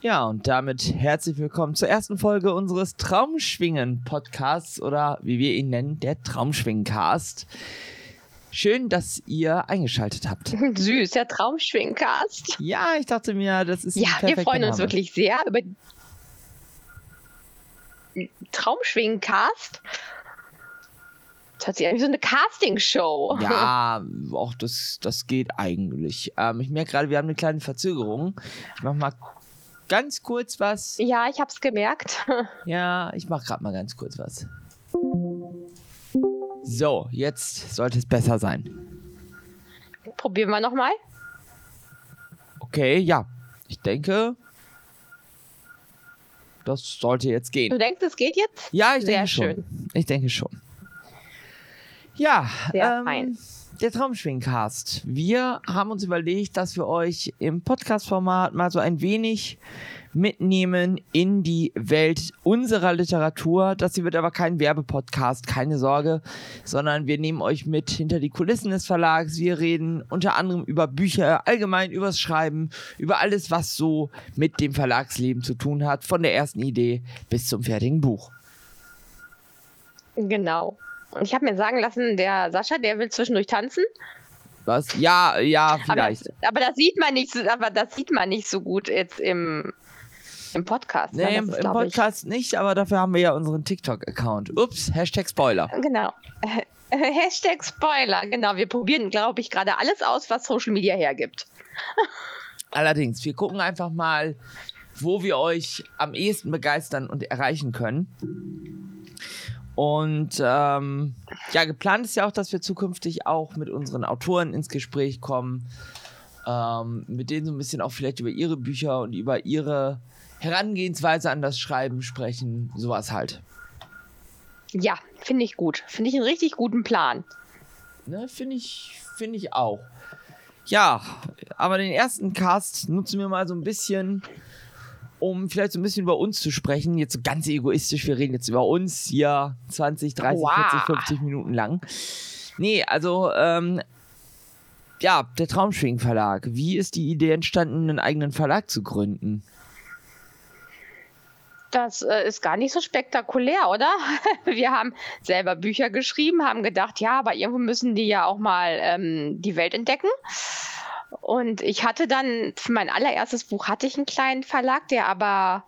Ja, und damit herzlich willkommen zur ersten Folge unseres Traumschwingen-Podcasts oder wie wir ihn nennen, der Traumschwingen-Cast. Schön, dass ihr eingeschaltet habt. Süß, der Traumschwingcast. Ja, ich dachte mir, das ist Ja, wir freuen uns wirklich sehr über Traumschwingcast. Das hört sich an wie so eine Castingshow. Ja, auch das, das geht eigentlich. Ähm, ich merke gerade, wir haben eine kleine Verzögerung. Ich mache mal ganz kurz was. Ja, ich habe es gemerkt. Ja, ich mache gerade mal ganz kurz was. So, jetzt sollte es besser sein. Probieren wir nochmal. Okay, ja. Ich denke, das sollte jetzt gehen. Du denkst, es geht jetzt? Ja, ich Sehr denke schon. schön. Ich denke schon. Ja, Sehr ähm, fein. Der Traumschwingcast. Wir haben uns überlegt, dass wir euch im Podcast-Format mal so ein wenig mitnehmen in die Welt unserer Literatur. Das hier wird aber kein Werbepodcast, keine Sorge, sondern wir nehmen euch mit hinter die Kulissen des Verlags. Wir reden unter anderem über Bücher, allgemein übers Schreiben, über alles, was so mit dem Verlagsleben zu tun hat, von der ersten Idee bis zum fertigen Buch. Genau. Und ich habe mir sagen lassen, der Sascha, der will zwischendurch tanzen. Was? Ja, ja, Aber, vielleicht. aber das sieht man nicht, so- aber das sieht man nicht so gut jetzt im, im Podcast. ne? Nee, Das im, ist, im Podcast nicht, aber dafür haben wir ja unseren TikTok-Account. Ups, Hashtag Spoiler. Ich, genau. Hashtag Spoiler. Genau. Wir probieren, glaube ich, gerade alles aus, was Social Media hergibt. Allerdings, wir gucken einfach mal, wo wir euch am ehesten begeistern und erreichen können. Und ähm, ja, geplant ist ja auch, dass wir zukünftig auch mit unseren Autoren ins Gespräch kommen, ähm, mit denen so ein bisschen auch vielleicht über ihre Bücher und über ihre Herangehensweise an das Schreiben sprechen, sowas halt. Ja, finde ich gut. Finde ich einen richtig guten Plan. Ne, finde ich, finde ich auch. Ja, aber den ersten Cast nutzen wir mal so ein bisschen, um vielleicht so ein bisschen über uns zu sprechen. Jetzt so ganz egoistisch, wir reden jetzt über uns hier 20, 30, Wow. 40, 50 Minuten lang. Nee, also, ähm, ja, der Traumschwing Verlag. Wie ist die Idee entstanden, einen eigenen Verlag zu gründen? Das äh, ist gar nicht so spektakulär, oder? Wir haben selber Bücher geschrieben, haben gedacht, ja, aber irgendwo müssen die ja auch mal ähm, die Welt entdecken. Und ich hatte dann, für mein allererstes Buch hatte ich einen kleinen Verlag, der aber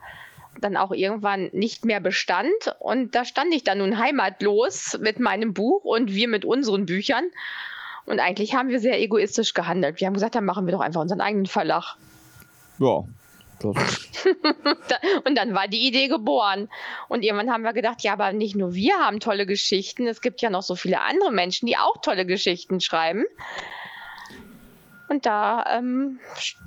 dann auch irgendwann nicht mehr bestand. Und da stand ich dann nun heimatlos mit meinem Buch und wir mit unseren Büchern. Und eigentlich haben wir sehr egoistisch gehandelt. Wir haben gesagt, dann machen wir doch einfach unseren eigenen Verlag. Ja, Und dann war die Idee geboren. Und irgendwann haben wir gedacht, ja, aber nicht nur wir haben tolle Geschichten, es gibt ja noch so viele andere Menschen, die auch tolle Geschichten schreiben. Und da ähm,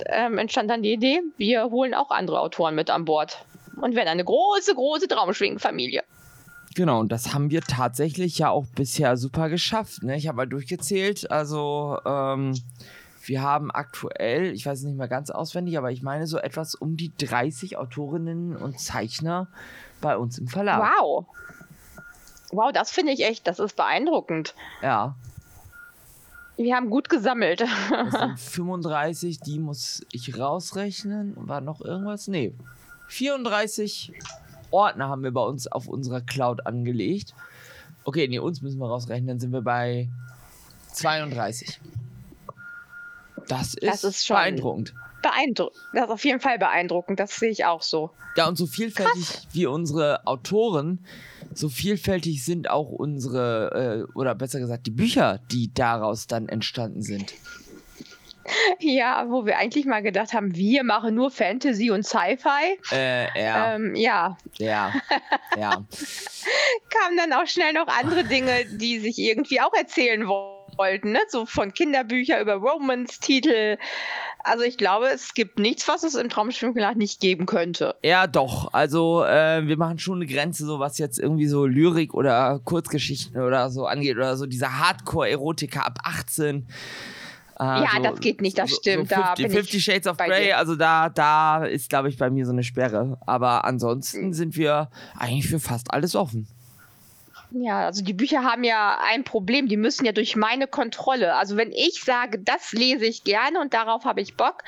ähm, entstand dann die Idee, wir holen auch andere Autoren mit an Bord. Und werden eine große, große Traumschwingen-Familie. Genau, und das haben wir tatsächlich ja auch bisher super geschafft. Ne? Ich habe mal durchgezählt. Also, ähm, wir haben aktuell, ich weiß es nicht mehr ganz auswendig, aber ich meine so etwas um die 30 Autorinnen und Zeichner bei uns im Verlag. Wow. Wow, das finde ich echt, das ist beeindruckend. Ja, Wir haben gut gesammelt. das sind 35, die muss ich rausrechnen. War noch irgendwas? Nee. 34 Ordner haben wir bei uns auf unserer Cloud angelegt. Okay, nee, uns müssen wir rausrechnen, dann sind wir bei 32. Das ist, Das ist schon- beeindruckend. Beeindruckend. Das ist auf jeden Fall beeindruckend, das sehe ich auch so. Ja, und so vielfältig wie unsere Autoren, so vielfältig sind auch unsere, äh, oder besser gesagt, die Bücher, die daraus dann entstanden sind. Ja, wo wir eigentlich mal gedacht haben, wir machen nur Fantasy und Sci-Fi. Äh, ja, Ähm, ja, ja, ja. kamen dann auch schnell noch andere Dinge, die sich irgendwie auch erzählen wollten, ne? So von Kinderbücher über Romance-Titel. Also ich glaube, es gibt nichts, was es im Traumschwimmbad nicht geben könnte. Ja, doch. Also, äh, wir machen schon eine Grenze, so was jetzt irgendwie so Lyrik oder Kurzgeschichten oder so angeht oder so dieser Hardcore-Erotiker ab 18. Äh, Ja, das geht nicht, das so, stimmt, So da 50, bin ich 50 Shades of Grey, dir. also da, da ist, glaube ich, bei mir so eine Sperre. Aber ansonsten sind wir eigentlich für fast alles offen. Ja, also die Bücher haben ja ein Problem, die müssen ja durch meine Kontrolle. Also wenn ich sage, das lese ich gerne und darauf habe ich Bock,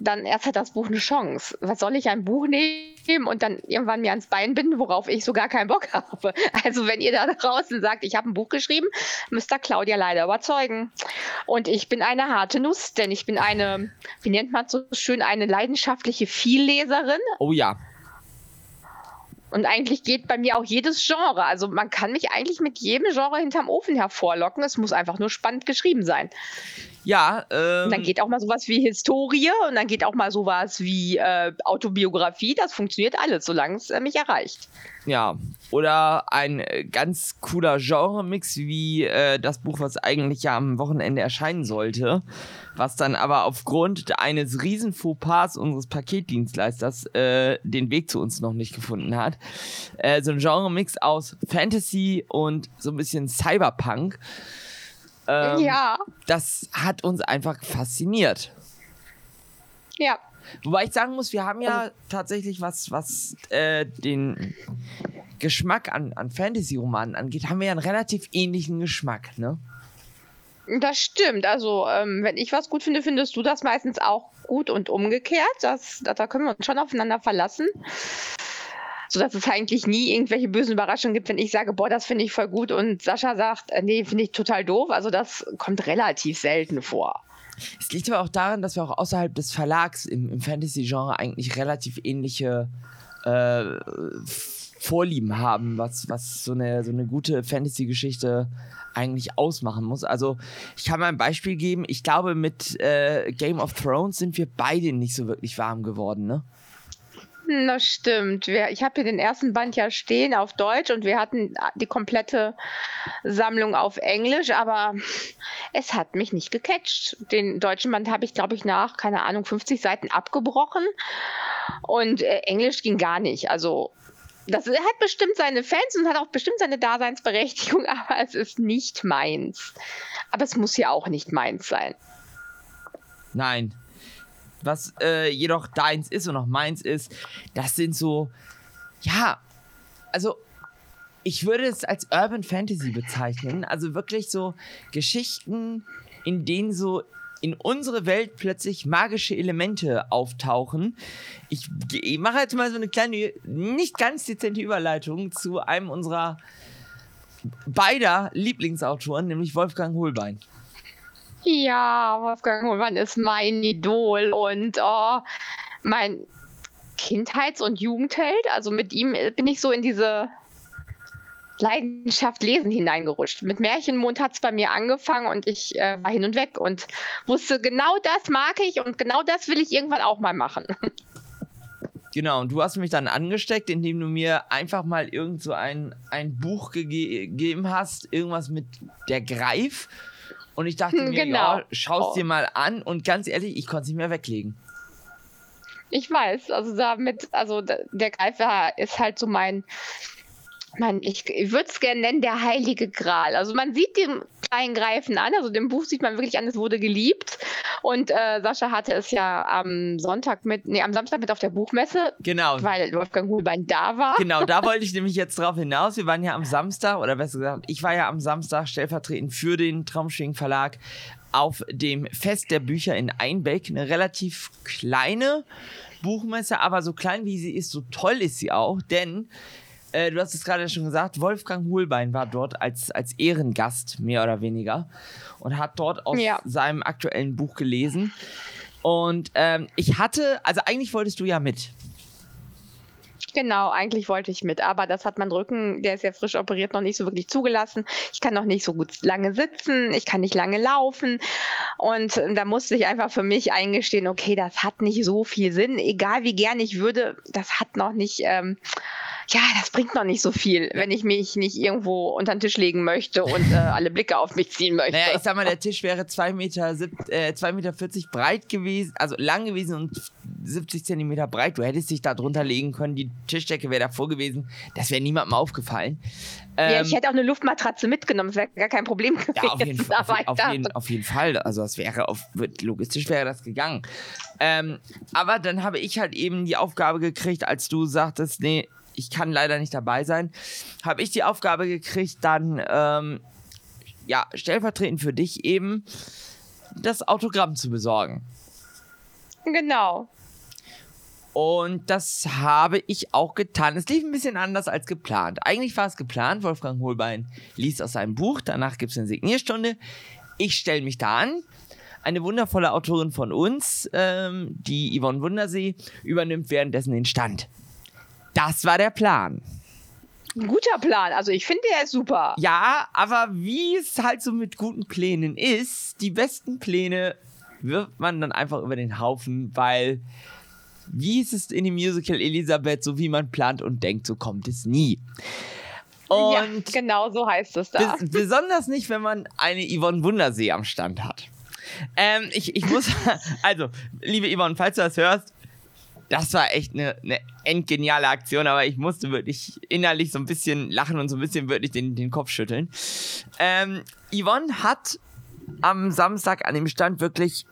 dann erst hat das Buch eine Chance. Was soll ich ein Buch nehmen und dann irgendwann mir ans Bein binden, worauf ich sogar keinen Bock habe? Also wenn ihr da draußen sagt, ich habe ein Buch geschrieben, müsst ihr Claudia leider überzeugen. Und ich bin eine harte Nuss, denn ich bin eine, wie nennt man so schön, eine leidenschaftliche Vielleserin. Oh ja. Und eigentlich geht bei mir auch jedes Genre. Also man kann mich eigentlich mit jedem Genre hinterm Ofen hervorlocken. Es muss einfach nur spannend geschrieben sein. Ja. Ähm, und dann geht auch mal sowas wie Historie und dann geht auch mal sowas wie äh, Autobiografie. Das funktioniert alles, solange es äh, mich erreicht. Ja. Oder ein äh, ganz cooler Genre-Mix wie äh, das Buch, was eigentlich ja am Wochenende erscheinen sollte was dann aber aufgrund eines riesen Fauxpas unseres Paketdienstleisters äh, den Weg zu uns noch nicht gefunden hat. Äh, so ein Genre-Mix aus Fantasy und so ein bisschen Cyberpunk. Ähm, ja. Das hat uns einfach fasziniert. Ja. Wobei ich sagen muss, wir haben ja also tatsächlich was, was äh, den Geschmack an, an Fantasy-Romanen angeht, haben wir ja einen relativ ähnlichen Geschmack, ne? Das stimmt. Also, ähm, wenn ich was gut finde, findest du das meistens auch gut und umgekehrt. Das, das, da können wir uns schon aufeinander verlassen. Sodass es eigentlich nie irgendwelche bösen Überraschungen gibt, wenn ich sage, boah, das finde ich voll gut und Sascha sagt, äh, nee, finde ich total doof. Also, das kommt relativ selten vor. Es liegt aber auch daran, dass wir auch außerhalb des Verlags im, im Fantasy-Genre eigentlich relativ ähnliche äh, Vorlieben haben, was, was so, eine, so eine gute Fantasy-Geschichte eigentlich ausmachen muss. Also ich kann mal ein Beispiel geben. Ich glaube, mit äh, Game of Thrones sind wir beide nicht so wirklich warm geworden, ne? Das stimmt. ich habe hier den ersten Band ja stehen auf Deutsch und wir hatten die komplette Sammlung auf Englisch, aber es hat mich nicht gecatcht. Den deutschen Band habe ich, glaube ich, nach, keine Ahnung, 50 Seiten abgebrochen und äh, Englisch ging gar nicht. Also das hat bestimmt seine Fans und hat auch bestimmt seine Daseinsberechtigung, aber es ist nicht meins. Aber es muss ja auch nicht meins sein. Nein. Was äh, jedoch deins ist und auch meins ist, das sind so, ja, also ich würde es als Urban Fantasy bezeichnen. Also wirklich so Geschichten, in denen so in unsere Welt plötzlich magische Elemente auftauchen. Ich, ich mache jetzt mal so eine kleine, nicht ganz dezente Überleitung zu einem unserer beider Lieblingsautoren, nämlich Wolfgang Holbein. Ja, Wolfgang Holbein ist mein Idol und oh, mein Kindheits- und Jugendheld. Also mit ihm bin ich so in diese Leidenschaft Lesen hineingerutscht. Mit Märchenmond hat es bei mir angefangen und ich äh, war hin und weg und wusste, genau das mag ich und genau das will ich irgendwann auch mal machen. Genau, und du hast mich dann angesteckt, indem du mir einfach mal irgend so ein, ein Buch gege gegeben hast, irgendwas mit der Greif. Und ich dachte mir, genau. ja, schau es dir mal an und ganz ehrlich, ich konnte es nicht mehr weglegen. Ich weiß, also damit, also der Greifer ist halt so mein, man, ich, ich würde es gerne nennen, der heilige Gral. Also man sieht den kleinen Greifen an, also dem Buch sieht man wirklich an, es wurde geliebt. Und äh, Sascha hatte es ja am Sonntag mit, nee, am Samstag mit auf der Buchmesse. Genau. Weil Wolfgang Hohlbein da war. Genau, da wollte ich nämlich jetzt drauf hinaus. Wir waren ja am Samstag, oder besser gesagt, ich war ja am Samstag stellvertretend für den Traumschwingen Verlag auf dem Fest der Bücher in Einbeck. Eine relativ kleine Buchmesse, aber so klein wie sie ist, so toll ist sie auch, denn äh, du hast es gerade schon gesagt, Wolfgang Hohlbein war dort als, als Ehrengast, mehr oder weniger, und hat dort aus ja. seinem aktuellen Buch gelesen. Und ähm, ich hatte, also eigentlich wolltest du ja mit. Genau, eigentlich wollte ich mit, aber das hat mein Rücken, der ist ja frisch operiert, noch nicht so wirklich zugelassen. Ich kann noch nicht so gut lange sitzen, ich kann nicht lange laufen und da musste ich einfach für mich eingestehen, okay, das hat nicht so viel Sinn, egal wie gern ich würde, das hat noch nicht ähm, ja, das bringt noch nicht so viel, wenn ich mich nicht irgendwo unter den Tisch legen möchte und äh, alle Blicke auf mich ziehen möchte. Naja, ich sag mal, der Tisch wäre 2,40 Meter, äh, Meter breit gewesen, also lang gewesen und 70 Zentimeter breit. Du hättest dich da drunter legen können, die Tischdecke wäre davor gewesen. Das wäre niemandem aufgefallen. Ähm, ja, ich hätte auch eine Luftmatratze mitgenommen, das wäre gar kein Problem gewesen. Ja, auf jeden, Fall, auf, auf, jeden, auf jeden Fall. Also das wäre auf, logistisch wäre das gegangen. Ähm, aber dann habe ich halt eben die Aufgabe gekriegt, als du sagtest, nee, ich kann leider nicht dabei sein, habe ich die Aufgabe gekriegt, dann ähm, ja, stellvertretend für dich eben das Autogramm zu besorgen. Genau. Und das habe ich auch getan. Es lief ein bisschen anders als geplant. Eigentlich war es geplant, Wolfgang Holbein liest aus seinem Buch, danach gibt es eine Signierstunde. Ich stelle mich da an. Eine wundervolle Autorin von uns, ähm, die Yvonne Wundersee, übernimmt währenddessen den Stand. Das war der Plan. Ein guter Plan. Also ich finde, der ist super. Ja, aber wie es halt so mit guten Plänen ist, die besten Pläne wirft man dann einfach über den Haufen, weil wie ist es in dem Musical Elisabeth, so wie man plant und denkt, so kommt es nie. Und ja, genau so heißt es da. Bes besonders nicht, wenn man eine Yvonne Wundersee am Stand hat. Ähm, ich, ich muss, also, liebe Yvonne, falls du das hörst, das war echt eine, eine endgeniale Aktion, aber ich musste wirklich innerlich so ein bisschen lachen und so ein bisschen wirklich den, den Kopf schütteln. Ähm, Yvonne hat am Samstag an dem Stand wirklich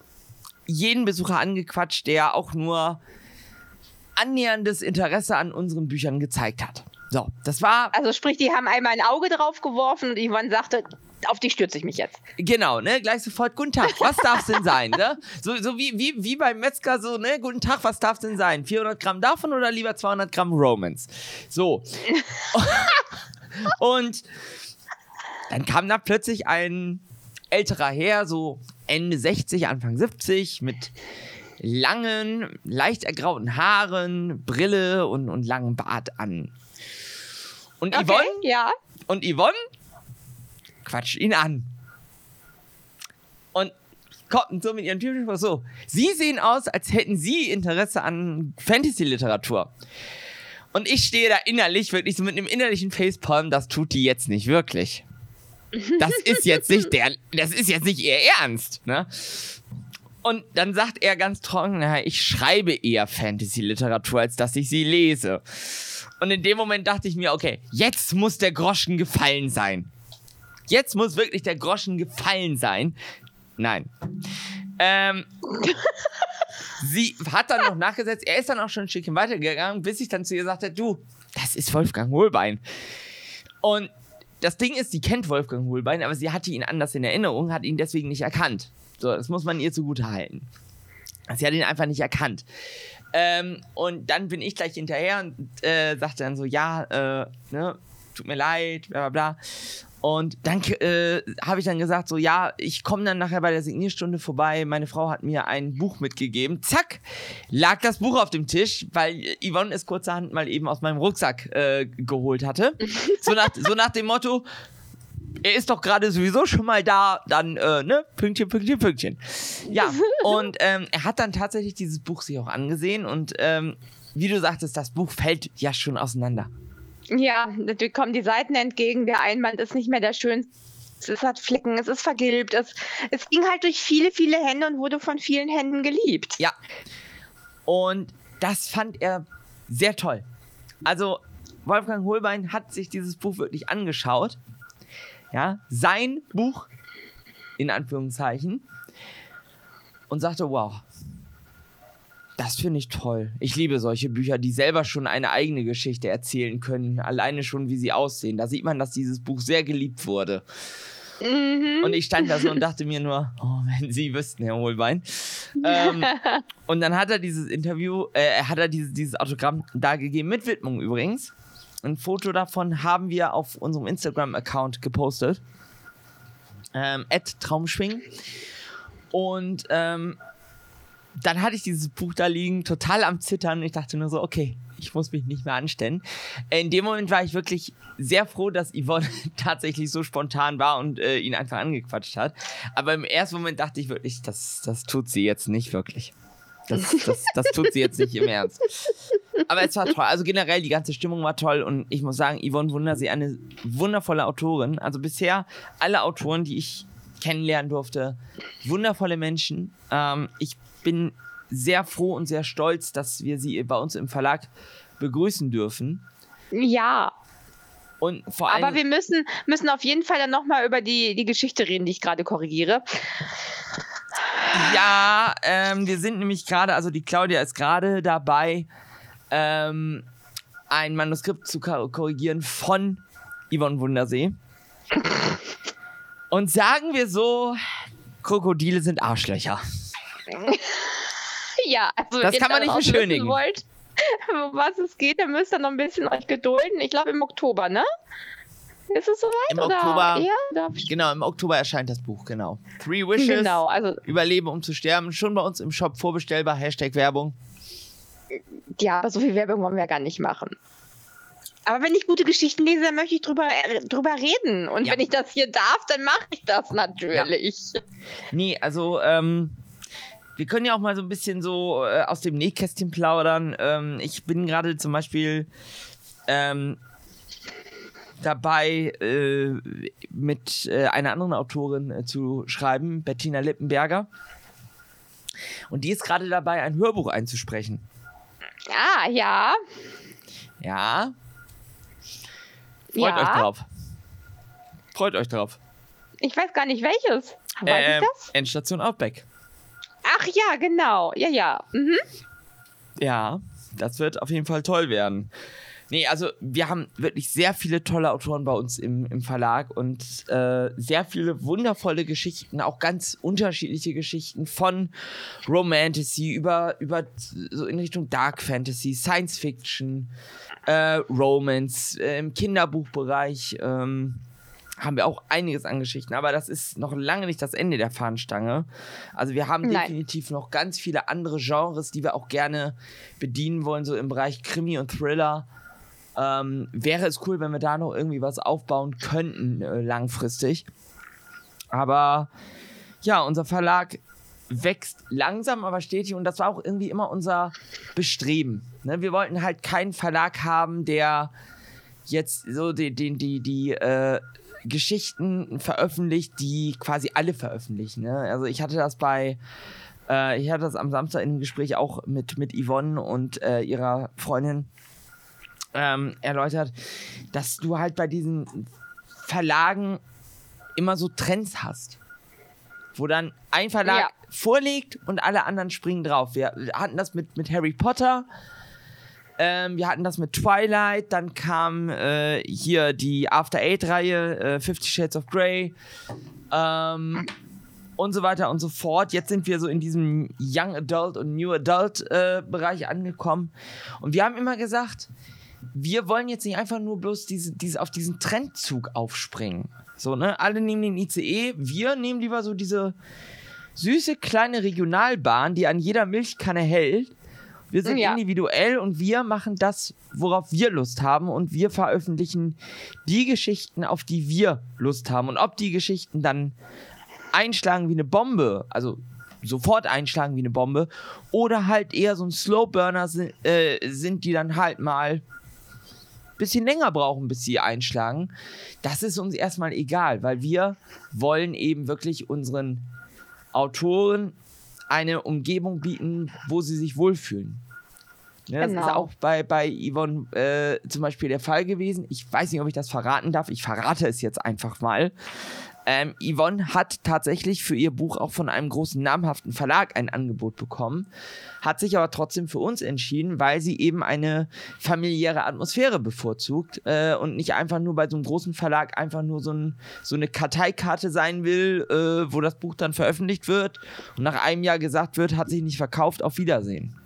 jeden Besucher angequatscht, der auch nur annäherndes Interesse an unseren Büchern gezeigt hat. So, das war. Also sprich, die haben einmal ein Auge drauf geworfen und Yvonne sagte, auf die stürze ich mich jetzt. Genau, ne? Gleich sofort, guten Tag, was darf es denn sein? Ne? So, so wie, wie, wie beim Metzger, so, ne? Guten Tag, was darf es denn sein? 400 Gramm davon oder lieber 200 Gramm Romans? So. und dann kam da plötzlich ein älterer Herr, so Ende 60, Anfang 70, mit langen, leicht ergrauten Haaren, Brille und, und langem Bart an. Und okay, Yvonne, ja. und Yvonne quatscht ihn an. Und kommt so mit ihren typischen so. Sie sehen aus, als hätten sie Interesse an Fantasy-Literatur. Und ich stehe da innerlich wirklich so mit einem innerlichen Facepalm, das tut die jetzt nicht wirklich. Das ist jetzt nicht der, das ist jetzt nicht ihr Ernst, ne? Und dann sagt er ganz trocken, naja, ich schreibe eher Fantasy-Literatur, als dass ich sie lese. Und in dem Moment dachte ich mir, okay, jetzt muss der Groschen gefallen sein. Jetzt muss wirklich der Groschen gefallen sein. Nein. Ähm, sie hat dann noch nachgesetzt, er ist dann auch schon ein Stückchen weitergegangen, bis ich dann zu ihr sagte, du, das ist Wolfgang Hohlbein. Und das Ding ist, sie kennt Wolfgang Hohlbein, aber sie hatte ihn anders in Erinnerung, hat ihn deswegen nicht erkannt. So, das muss man ihr zugute halten. Sie hat ihn einfach nicht erkannt. Ähm, und dann bin ich gleich hinterher und äh, sagte dann so, ja, äh, ne, tut mir leid, bla bla bla. Und dann äh, habe ich dann gesagt, so ja, ich komme dann nachher bei der Signierstunde vorbei. Meine Frau hat mir ein Buch mitgegeben. Zack, lag das Buch auf dem Tisch, weil Yvonne es kurzerhand mal eben aus meinem Rucksack äh, geholt hatte. so, nach, so nach dem Motto, er ist doch gerade sowieso schon mal da, dann, äh, ne, Pünktchen, Pünktchen, Pünktchen. Ja, und ähm, er hat dann tatsächlich dieses Buch sich auch angesehen und ähm, wie du sagtest, das Buch fällt ja schon auseinander. Ja, natürlich kommen die Seiten entgegen. Der Einband ist nicht mehr der schönste. Es hat Flecken, es ist vergilbt. Es, es ging halt durch viele, viele Hände und wurde von vielen Händen geliebt. Ja. Und das fand er sehr toll. Also, Wolfgang Holbein hat sich dieses Buch wirklich angeschaut. Ja, sein Buch, in Anführungszeichen. Und sagte, wow, das finde ich toll. Ich liebe solche Bücher, die selber schon eine eigene Geschichte erzählen können. Alleine schon, wie sie aussehen. Da sieht man, dass dieses Buch sehr geliebt wurde. Mhm. Und ich stand da so und dachte mir nur, oh, wenn Sie wüssten, Herr Hohlbein. ähm, und dann hat er dieses Interview, äh, hat er dieses, dieses Autogramm da gegeben, mit Widmung übrigens. Ein Foto davon haben wir auf unserem Instagram-Account gepostet. Ähm, Traumschwing. Und ähm, dann hatte ich dieses Buch da liegen, total am Zittern. Ich dachte nur so, okay, ich muss mich nicht mehr anstellen. In dem Moment war ich wirklich sehr froh, dass Yvonne tatsächlich so spontan war und äh, ihn einfach angequatscht hat. Aber im ersten Moment dachte ich wirklich, das, das tut sie jetzt nicht wirklich. Das, das, das tut sie jetzt nicht im Ernst. Aber es war toll. Also generell, die ganze Stimmung war toll und ich muss sagen, Yvonne Wundersee, eine wundervolle Autorin. Also bisher alle Autoren, die ich kennenlernen durfte, wundervolle Menschen. Ähm, ich bin sehr froh und sehr stolz, dass wir sie bei uns im Verlag begrüßen dürfen. Ja. Und vor allem, Aber wir müssen, müssen auf jeden Fall dann nochmal über die, die Geschichte reden, die ich gerade korrigiere. Ja, ähm, wir sind nämlich gerade, also die Claudia ist gerade dabei, ähm, ein Manuskript zu korrigieren von Yvonne Wundersee. Und sagen wir so, Krokodile sind Arschlöcher. ja, also das kann man nicht beschönigen. Wollt, was es geht, dann müsst ihr noch ein bisschen euch gedulden. Ich glaube im Oktober, ne? Ist es soweit? Im oder Oktober. Ja, genau, im Oktober erscheint das Buch, genau. Three Wishes. Genau, also. Überleben, um zu sterben. Schon bei uns im Shop vorbestellbar. Hashtag Werbung. Ja, aber so viel Werbung wollen wir gar nicht machen. Aber wenn ich gute Geschichten lese, dann möchte ich drüber, äh, drüber reden. Und ja. wenn ich das hier darf, dann mache ich das natürlich. Ja. Nee, also, ähm, wir können ja auch mal so ein bisschen so äh, aus dem Nähkästchen plaudern. Ähm, ich bin gerade zum Beispiel ähm, dabei, äh, mit äh, einer anderen Autorin äh, zu schreiben, Bettina Lippenberger. Und die ist gerade dabei, ein Hörbuch einzusprechen. Ah, ja. Ja. Freut ja. euch drauf. Freut euch drauf. Ich weiß gar nicht welches. Weiß äh, ich das? Endstation Outback. Ach ja, genau. Ja, ja. Mhm. Ja, das wird auf jeden Fall toll werden. Nee, also wir haben wirklich sehr viele tolle Autoren bei uns im, im Verlag und äh, sehr viele wundervolle Geschichten, auch ganz unterschiedliche Geschichten von Romantasy über, über so in Richtung Dark Fantasy, Science Fiction, äh, Romance, äh, im Kinderbuchbereich. Ähm, haben wir auch einiges an Geschichten, aber das ist noch lange nicht das Ende der Fahnenstange. Also wir haben Nein. definitiv noch ganz viele andere Genres, die wir auch gerne bedienen wollen, so im Bereich Krimi und Thriller. Ähm, wäre es cool, wenn wir da noch irgendwie was aufbauen könnten, äh, langfristig. Aber ja, unser Verlag wächst langsam, aber stetig und das war auch irgendwie immer unser Bestreben. Ne? Wir wollten halt keinen Verlag haben, der jetzt so die, die, die, die äh, Geschichten veröffentlicht, die quasi alle veröffentlichen. Ne? Also ich hatte das bei, äh, ich hatte das am Samstag in einem Gespräch auch mit, mit Yvonne und äh, ihrer Freundin ähm, erläutert, dass du halt bei diesen Verlagen immer so Trends hast. Wo dann ein Verlag ja. vorlegt und alle anderen springen drauf. Wir hatten das mit, mit Harry Potter, ähm, wir hatten das mit Twilight, dann kam äh, hier die After Eight-Reihe, äh, Fifty Shades of Grey ähm, und so weiter und so fort. Jetzt sind wir so in diesem Young Adult und New Adult äh, Bereich angekommen. Und wir haben immer gesagt, wir wollen jetzt nicht einfach nur bloß diese, diese, auf diesen Trendzug aufspringen. So, ne? Alle nehmen den ICE, wir nehmen lieber so diese süße kleine Regionalbahn, die an jeder Milchkanne hält. Wir sind ja. individuell und wir machen das, worauf wir Lust haben und wir veröffentlichen die Geschichten, auf die wir Lust haben. Und ob die Geschichten dann einschlagen wie eine Bombe, also sofort einschlagen wie eine Bombe, oder halt eher so ein Slowburner sind, äh, sind die dann halt mal bisschen länger brauchen, bis sie einschlagen, das ist uns erstmal egal, weil wir wollen eben wirklich unseren Autoren eine Umgebung bieten, wo sie sich wohlfühlen. Ja, das genau. ist auch bei, bei Yvonne äh, zum Beispiel der Fall gewesen. Ich weiß nicht, ob ich das verraten darf. Ich verrate es jetzt einfach mal. Ähm, Yvonne hat tatsächlich für ihr Buch auch von einem großen namhaften Verlag ein Angebot bekommen, hat sich aber trotzdem für uns entschieden, weil sie eben eine familiäre Atmosphäre bevorzugt äh, und nicht einfach nur bei so einem großen Verlag einfach nur so, ein, so eine Karteikarte sein will, äh, wo das Buch dann veröffentlicht wird und nach einem Jahr gesagt wird, hat sich nicht verkauft, auf Wiedersehen.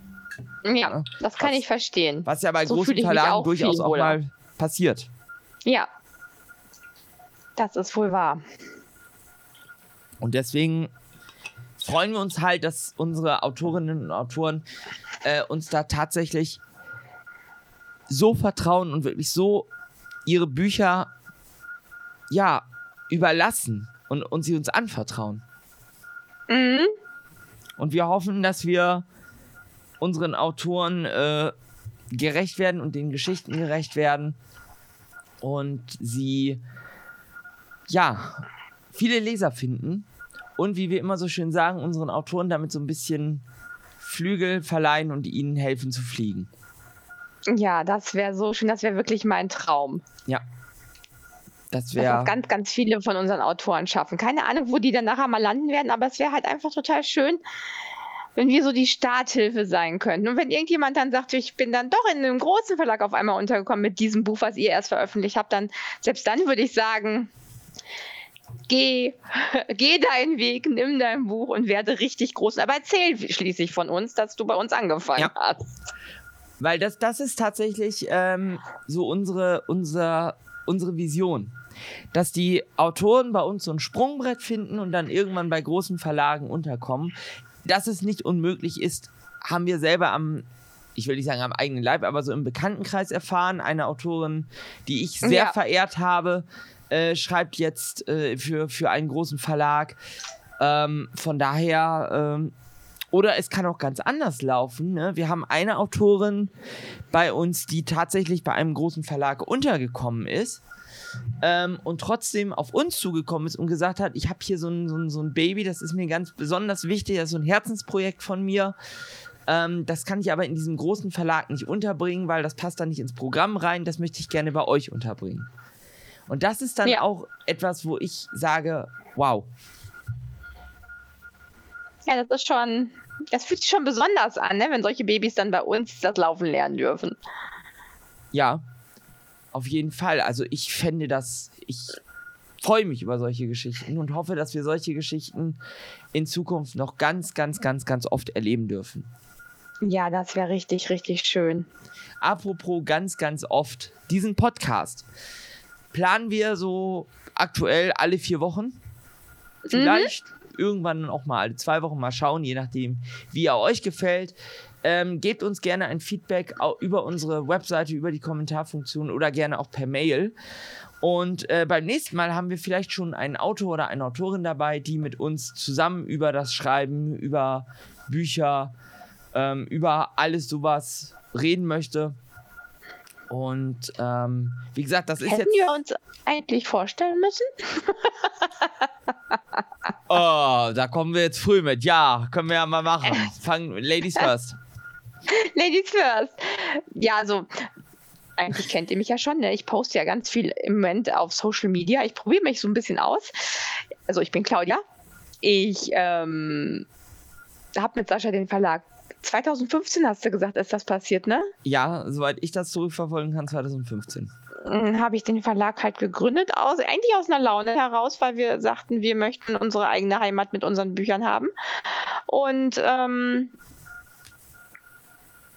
Ja, das kann was, ich verstehen. Was ja bei so großen Verlagen durchaus auch mal passiert. Ja, das ist wohl wahr. Und deswegen freuen wir uns halt, dass unsere Autorinnen und Autoren äh, uns da tatsächlich so vertrauen und wirklich so ihre Bücher ja überlassen und, und sie uns anvertrauen. Mhm. Und wir hoffen, dass wir unseren Autoren äh, gerecht werden und den Geschichten gerecht werden und sie ja, viele Leser finden und wie wir immer so schön sagen, unseren Autoren damit so ein bisschen Flügel verleihen und ihnen helfen zu fliegen. Ja, das wäre so schön, das wäre wirklich mein Traum. Ja. Das wäre. ganz, ganz viele von unseren Autoren schaffen. Keine Ahnung, wo die dann nachher mal landen werden, aber es wäre halt einfach total schön, wenn wir so die Starthilfe sein könnten. Und wenn irgendjemand dann sagt, ich bin dann doch in einem großen Verlag auf einmal untergekommen mit diesem Buch, was ihr erst veröffentlicht habt, dann selbst dann würde ich sagen, geh, geh deinen Weg, nimm dein Buch und werde richtig groß. Aber erzähl schließlich von uns, dass du bei uns angefangen ja. hast. Weil das, das ist tatsächlich ähm, so unsere, unser, unsere Vision. Dass die Autoren bei uns so ein Sprungbrett finden und dann irgendwann bei großen Verlagen unterkommen. Dass es nicht unmöglich ist, haben wir selber am, ich will nicht sagen am eigenen Leib, aber so im Bekanntenkreis erfahren. Eine Autorin, die ich sehr ja. verehrt habe, äh, schreibt jetzt äh, für, für einen großen Verlag. Ähm, von daher, ähm, oder es kann auch ganz anders laufen. Ne? Wir haben eine Autorin bei uns, die tatsächlich bei einem großen Verlag untergekommen ist. Ähm, und trotzdem auf uns zugekommen ist und gesagt hat, ich habe hier so ein, so, ein, so ein Baby, das ist mir ganz besonders wichtig, das ist so ein Herzensprojekt von mir. Ähm, das kann ich aber in diesem großen Verlag nicht unterbringen, weil das passt da nicht ins Programm rein. Das möchte ich gerne bei euch unterbringen. Und das ist dann ja. auch etwas, wo ich sage, wow. Ja, das ist schon, das fühlt sich schon besonders an, ne? wenn solche Babys dann bei uns das Laufen lernen dürfen. Ja, auf jeden Fall. Also ich fände das, ich freue mich über solche Geschichten und hoffe, dass wir solche Geschichten in Zukunft noch ganz, ganz, ganz, ganz oft erleben dürfen. Ja, das wäre richtig, richtig schön. Apropos ganz, ganz oft, diesen Podcast planen wir so aktuell alle vier Wochen. Vielleicht mhm. irgendwann auch mal alle zwei Wochen mal schauen, je nachdem, wie er euch gefällt. Ähm, gebt uns gerne ein Feedback über unsere Webseite, über die Kommentarfunktion oder gerne auch per Mail. Und äh, beim nächsten Mal haben wir vielleicht schon einen Autor oder eine Autorin dabei, die mit uns zusammen über das Schreiben, über Bücher, ähm, über alles sowas reden möchte. Und ähm, wie gesagt, das ist Hätten jetzt. wir uns eigentlich vorstellen müssen? oh, da kommen wir jetzt früh mit. Ja, können wir ja mal machen. Fangen Ladies first. Ladies first. Ja, also eigentlich kennt ihr mich ja schon. Ne? Ich poste ja ganz viel im Moment auf Social Media. Ich probiere mich so ein bisschen aus. Also ich bin Claudia. Ich ähm, habe mit Sascha den Verlag 2015 hast du gesagt, ist das passiert, ne? Ja, soweit ich das zurückverfolgen kann, 2015. Hm, habe ich den Verlag halt gegründet, aus, eigentlich aus einer Laune heraus, weil wir sagten, wir möchten unsere eigene Heimat mit unseren Büchern haben. Und ähm,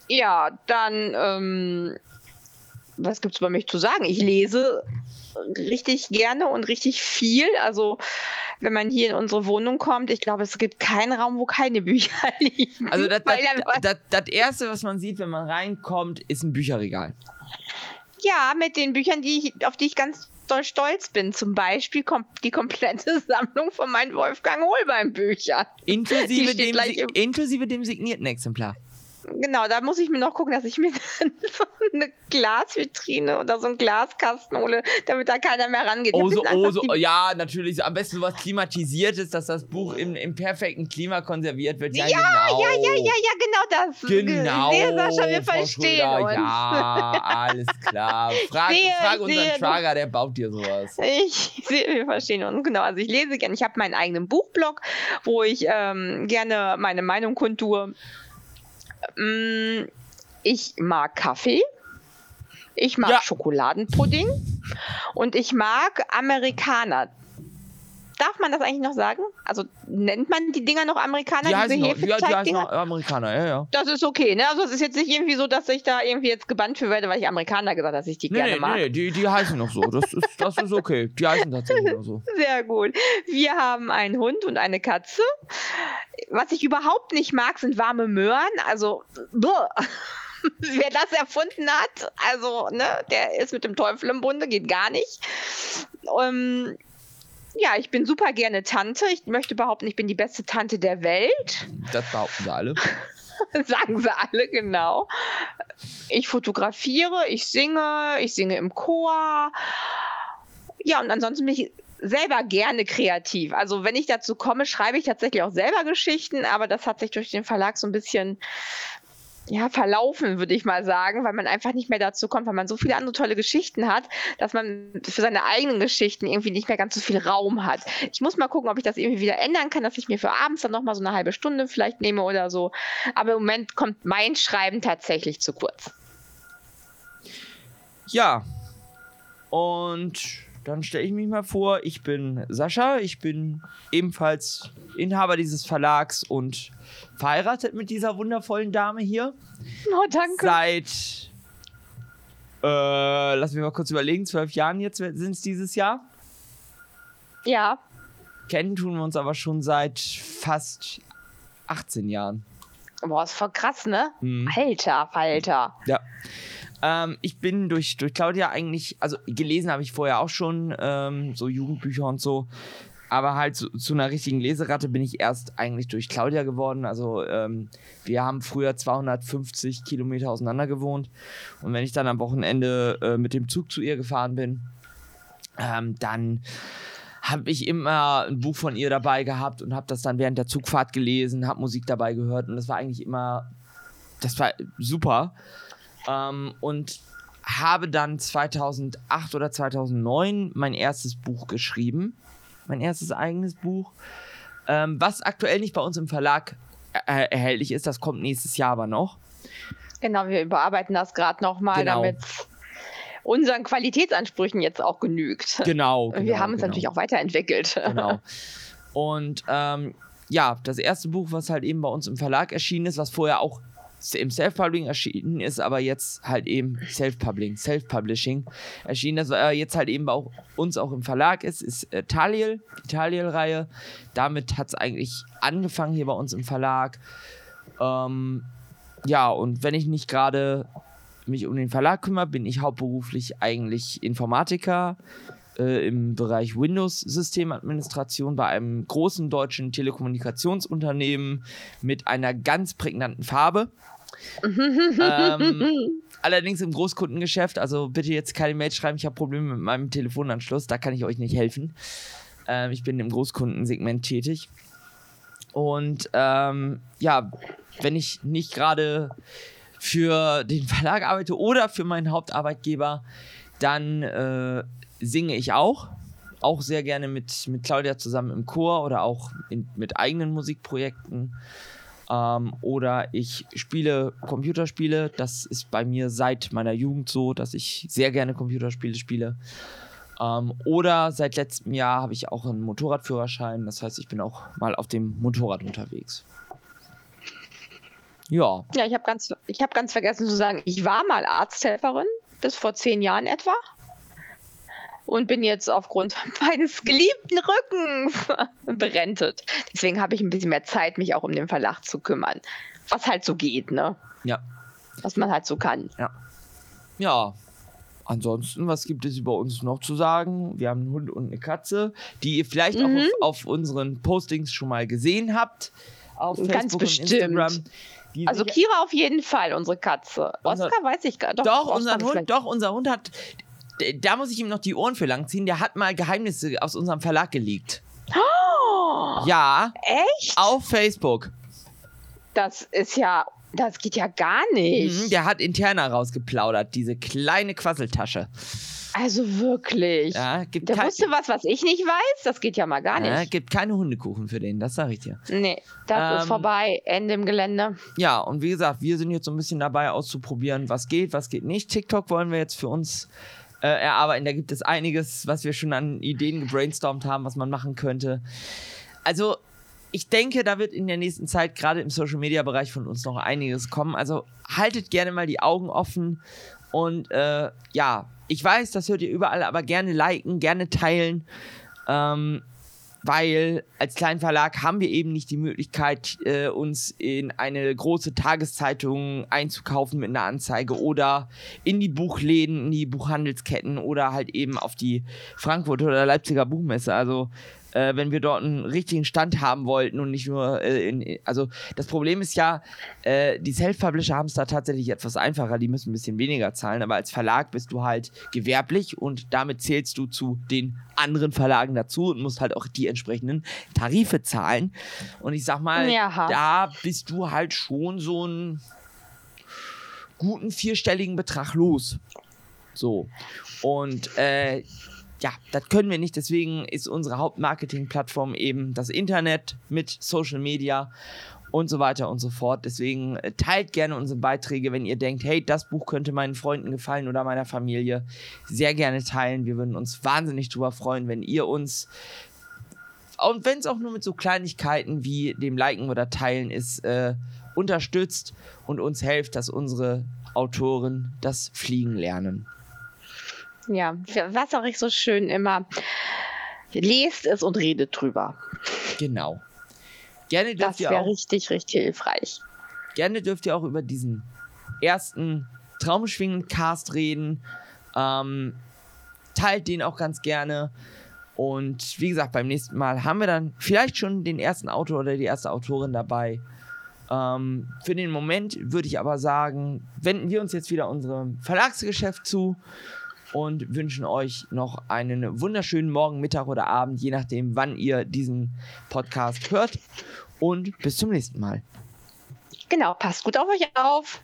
ja, dann, ähm, was gibt es über mich zu sagen? Ich lese richtig gerne und richtig viel. Also wenn man hier in unsere Wohnung kommt, ich glaube, es gibt keinen Raum, wo keine Bücher liegen. Also das, das, das, Erste, was man sieht, wenn man reinkommt, ist ein Bücherregal. Ja, mit den Büchern, die ich, auf die ich ganz doll stolz bin. Zum Beispiel kommt die komplette Sammlung von meinen Wolfgang Holbein Büchern. Inklusive, dem, inklusive dem signierten Exemplar. Genau, da muss ich mir noch gucken, dass ich mir so eine Glasvitrine oder so einen Glaskasten hole, damit da keiner mehr rangeht. Oh, so, oh, so, ja, natürlich. Am besten sowas klimatisiertes, dass das Buch im, im perfekten Klima konserviert wird. Ja, ja, genau. ja, ja, ja, ja, genau das. Genau. Nee, Sascha, wir verstehen uns. Ja, alles klar. Frag, sehe, frag unseren Schwager, der baut dir sowas. Ich sehe, wir verstehen uns. Genau, also ich lese gerne. Ich habe meinen eigenen Buchblog, wo ich ähm, gerne meine Meinung kundtue. Mm, ich mag Kaffee. Ich mag ja. Schokoladenpudding. Und ich mag Amerikaner. Darf man das eigentlich noch sagen? Also nennt man die Dinger noch Amerikaner? Die heißen, noch, die, die heißen noch Amerikaner, ja, ja. Das ist okay, ne? Also es ist jetzt nicht irgendwie so, dass ich da irgendwie jetzt gebannt für werde, weil ich Amerikaner gesagt habe, dass ich die nee, gerne nee, mag. Nee, die, die heißen noch so. Das ist, das ist okay. Die heißen tatsächlich noch so. Sehr gut. Wir haben einen Hund und eine Katze. Was ich überhaupt nicht mag, sind warme Möhren. Also, wer das erfunden hat, also, ne, der ist mit dem Teufel im Bunde, geht gar nicht. Ähm, ja, ich bin super gerne Tante. Ich möchte behaupten, ich bin die beste Tante der Welt. Das behaupten sie alle. Sagen sie alle, genau. Ich fotografiere, ich singe, ich singe im Chor. Ja, und ansonsten bin ich selber gerne kreativ. Also wenn ich dazu komme, schreibe ich tatsächlich auch selber Geschichten, aber das hat sich durch den Verlag so ein bisschen ja, verlaufen, würde ich mal sagen, weil man einfach nicht mehr dazu kommt, weil man so viele andere tolle Geschichten hat, dass man für seine eigenen Geschichten irgendwie nicht mehr ganz so viel Raum hat. Ich muss mal gucken, ob ich das irgendwie wieder ändern kann, dass ich mir für abends dann nochmal so eine halbe Stunde vielleicht nehme oder so. Aber im Moment kommt mein Schreiben tatsächlich zu kurz. Ja. Und dann stelle ich mich mal vor, ich bin Sascha, ich bin ebenfalls Inhaber dieses Verlags und verheiratet mit dieser wundervollen Dame hier. Oh, danke. Seit, äh, lass mich mal kurz überlegen, zwölf Jahren jetzt sind es dieses Jahr. Ja. Kennen tun wir uns aber schon seit fast 18 Jahren. Boah, ist voll krass, ne? Mhm. Alter, Falter. Ja. Ähm, ich bin durch, durch Claudia eigentlich, also gelesen habe ich vorher auch schon, ähm, so Jugendbücher und so. Aber halt zu, zu, einer richtigen Leseratte bin ich erst eigentlich durch Claudia geworden. Also ähm, wir haben früher 250 Kilometer auseinander gewohnt. Und wenn ich dann am Wochenende äh, mit dem Zug zu ihr gefahren bin, ähm, dann habe ich immer ein Buch von ihr dabei gehabt und habe das dann während der Zugfahrt gelesen, habe Musik dabei gehört und das war eigentlich immer, das war super. Ähm, und habe dann 2008 oder 2009 mein erstes Buch geschrieben. Mein erstes eigenes Buch. Ähm, was aktuell nicht bei uns im Verlag äh, erhältlich ist. Das kommt nächstes Jahr aber noch. Genau, wir überarbeiten das gerade nochmal, genau. damit unseren Qualitätsansprüchen jetzt auch genügt. Genau. genau wir haben uns genau. natürlich auch weiterentwickelt. Genau. Und ähm, ja, das erste Buch, was halt eben bei uns im Verlag erschienen ist, was vorher auch im Self-Publishing erschienen ist, aber jetzt halt eben Self-Publishing, Self-Publishing erschienen, das äh, jetzt halt eben bei uns auch im Verlag ist, ist äh, Taliel, die Taliel-Reihe. Damit hat es eigentlich angefangen hier bei uns im Verlag. Ähm, ja, und wenn ich nicht gerade mich um den Verlag kümmere, bin ich hauptberuflich eigentlich Informatiker äh, im Bereich Windows-Systemadministration bei einem großen deutschen Telekommunikationsunternehmen mit einer ganz prägnanten Farbe. ähm, allerdings im Großkundengeschäft, also bitte jetzt keine Mail schreiben, ich habe Probleme mit meinem Telefonanschluss, da kann ich euch nicht helfen. Ähm, ich bin im Großkundensegment tätig. Und ähm, ja, wenn ich nicht gerade für den Verlag arbeite oder für meinen Hauptarbeitgeber, dann äh, singe ich auch. Auch sehr gerne mit, mit Claudia zusammen im Chor oder auch in, mit eigenen Musikprojekten. Ähm, oder ich spiele Computerspiele. Das ist bei mir seit meiner Jugend so, dass ich sehr gerne Computerspiele spiele. Ähm, oder seit letztem Jahr habe ich auch einen Motorradführerschein. Das heißt, ich bin auch mal auf dem Motorrad unterwegs. Ja. Ja, ich habe ganz, hab ganz vergessen zu sagen, ich war mal Arzthelferin, bis vor zehn Jahren etwa. Und bin jetzt aufgrund meines geliebten Rückens berentet. Deswegen habe ich ein bisschen mehr Zeit, mich auch um den Verlag zu kümmern. Was halt so geht, ne? Ja. Was man halt so kann. Ja. Ja. Ansonsten, was gibt es über uns noch zu sagen? Wir haben einen Hund und eine Katze, die ihr vielleicht mhm. auch auf, auf, unseren Postings schon mal gesehen habt. Auf Facebook Ganz bestimmt. und Instagram. Also Kira auf jeden Fall, unsere Katze. Oscar unser, weiß ich gar nicht. Doch, doch unser Hund, doch, unser Hund hat. Da muss ich ihm noch die Ohren für langziehen. Der hat mal Geheimnisse aus unserem Verlag geleakt. Oh, ja. Echt? Auf Facebook. Das ist ja. Das geht ja gar nicht. Mhm, der hat interner rausgeplaudert, diese kleine Quasseltasche. Also wirklich. Ja, gibt Der wusste was, was ich nicht weiß. Das geht ja mal gar nicht. Ja, gibt keine Hundekuchen für den, das sage ich dir. Nee, das ähm, ist vorbei. Ende im Gelände. Ja, und wie gesagt, wir sind jetzt so ein bisschen dabei auszuprobieren, was geht, was geht nicht. TikTok wollen wir jetzt für uns äh, erarbeiten. Da gibt es einiges, was wir schon an Ideen gebrainstormt haben, was man machen könnte. Also, ich denke, da wird in der nächsten Zeit gerade im Social Media Bereich von uns noch einiges kommen. Also haltet gerne mal die Augen offen und äh, ja, ich weiß, das hört ihr überall, aber gerne liken, gerne teilen. Ähm, weil als Kleinverlag haben wir eben nicht die Möglichkeit, äh, uns in eine große Tageszeitung einzukaufen mit einer Anzeige oder in die Buchläden, in die Buchhandelsketten oder halt eben auf die Frankfurter oder Leipziger Buchmesse. Also äh, wenn wir dort einen richtigen Stand haben wollten und nicht nur äh, in, also das Problem ist ja, äh, die Self-Publisher haben es da tatsächlich etwas einfacher, die müssen ein bisschen weniger zahlen, aber als Verlag bist du halt gewerblich und damit zählst du zu den anderen Verlagen dazu und musst halt auch die entsprechenden Tarife zahlen. Und ich sag mal, Jaha. da bist du halt schon so einen guten vierstelligen Betrag los. So. Und äh, ja, das können wir nicht. Deswegen ist unsere Hauptmarketing-Plattform eben das Internet mit Social Media. und so weiter und so fort. Deswegen äh, teilt gerne unsere Beiträge, wenn ihr denkt, hey, das Buch könnte meinen Freunden gefallen oder meiner Familie. Sehr gerne teilen. Wir würden uns wahnsinnig drüber freuen, wenn ihr uns und wenn es auch nur mit so Kleinigkeiten wie dem Liken oder Teilen ist, äh, unterstützt und uns hilft, dass unsere Autoren das Fliegen lernen. Ja, was auch ich so schön immer, lest es und redet drüber. Genau. Gerne dürft das wäre richtig, richtig hilfreich. Gerne dürft ihr auch über diesen ersten Traumschwingen-Cast reden. Ähm, teilt den auch ganz gerne. Und wie gesagt, beim nächsten Mal haben wir dann vielleicht schon den ersten Autor oder die erste Autorin dabei. Ähm, für den Moment würde ich aber sagen, wenden wir uns jetzt wieder unserem Verlagsgeschäft zu und wünschen euch noch einen wunderschönen Morgen, Mittag oder Abend, je nachdem, wann ihr diesen Podcast hört. Und bis zum nächsten Mal. Genau, passt gut auf euch auf.